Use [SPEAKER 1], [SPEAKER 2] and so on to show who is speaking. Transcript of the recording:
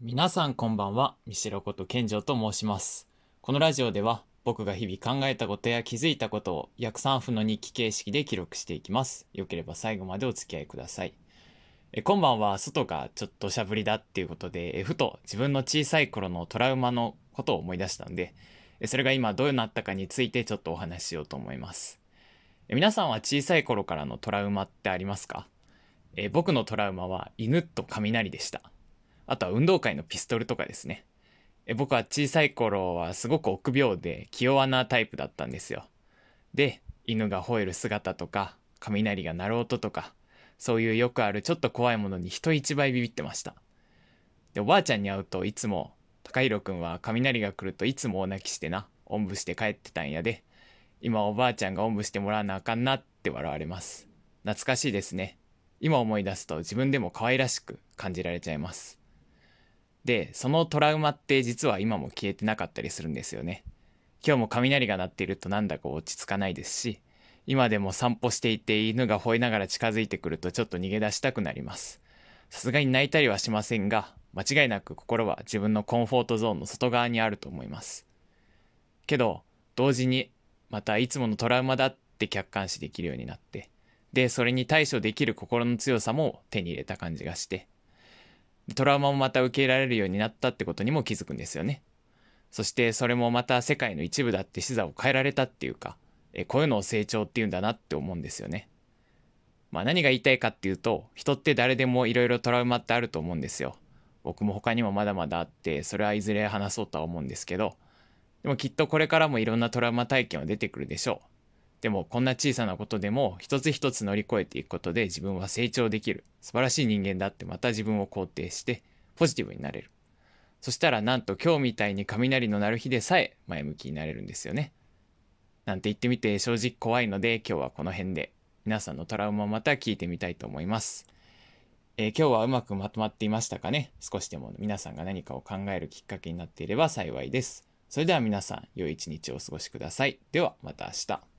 [SPEAKER 1] 皆さんこんばんは、三代こと健城と申します。このラジオでは僕が日々考えたことや気づいたことを約3分の日記形式で記録していきます。よければ最後までお付き合いください。え今晩は外がちょっとしゃぶりだっていうことで、えふと自分の小さい頃のトラウマのことを思い出したんで、えそれが今どうなったかについてちょっとお話ししようと思います。え皆さんは小さい頃からのトラウマってありますか？え僕のトラウマは犬と雷でした。あとは運動会のピストルとかですね。え僕は小さい頃はすごく臆病で気弱なタイプだったんですよ。で、犬が吠える姿とか、雷が鳴る音とか、そういうよくあるちょっと怖いものに人一倍ビビってました。で、おばあちゃんに会うといつも、高弘くんは雷が来るといつも大泣きしてな、おんぶして帰ってたんやで、今おばあちゃんがおんぶしてもらわなあかんなって笑われます。懐かしいですね。今思い出すと自分でも可愛らしく感じられちゃいます。で、そのトラウマって実は今も消えてなかったりするんですよね。今日も雷が鳴っているとなんだか落ち着かないですし、今でも散歩していて犬が吠えながら近づいてくるとちょっと逃げ出したくなります。さすがに泣いたりはしませんが、間違いなく心は自分のコンフォートゾーンの外側にあると思います。けど、同時にまたいつものトラウマだって客観視できるようになって、で、それに対処できる心の強さも手に入れた感じがして、トラウマもまた受け入れられるようになったってことにも気づくんですよね。そしてそれもまた世界の一部だって視座を変えられたっていうか、えこういうのを成長っていうんだなって思うんですよね。まあ何が言いたいかっていうと、人って誰でもいろいろトラウマってあると思うんですよ。僕も他にもまだまだあって、それはいずれ話そうとは思うんですけど、でもきっとこれからもいろんなトラウマ体験は出てくるでしょう。でもこんな小さなことでも一つ一つ乗り越えていくことで自分は成長できる。素晴らしい人間だってまた自分を肯定してポジティブになれる。そしたらなんと今日みたいに雷の鳴る日でさえ前向きになれるんですよね。なんて言ってみて正直怖いので今日はこの辺で。皆さんのトラウマまた聞いてみたいと思います、えー今日はうまくまとまっていましたかね？少しでも。皆さんが何かを考えるきっかけになっていれば幸いです。それでは皆さん良い一日をお過ごしください。ではまた明日。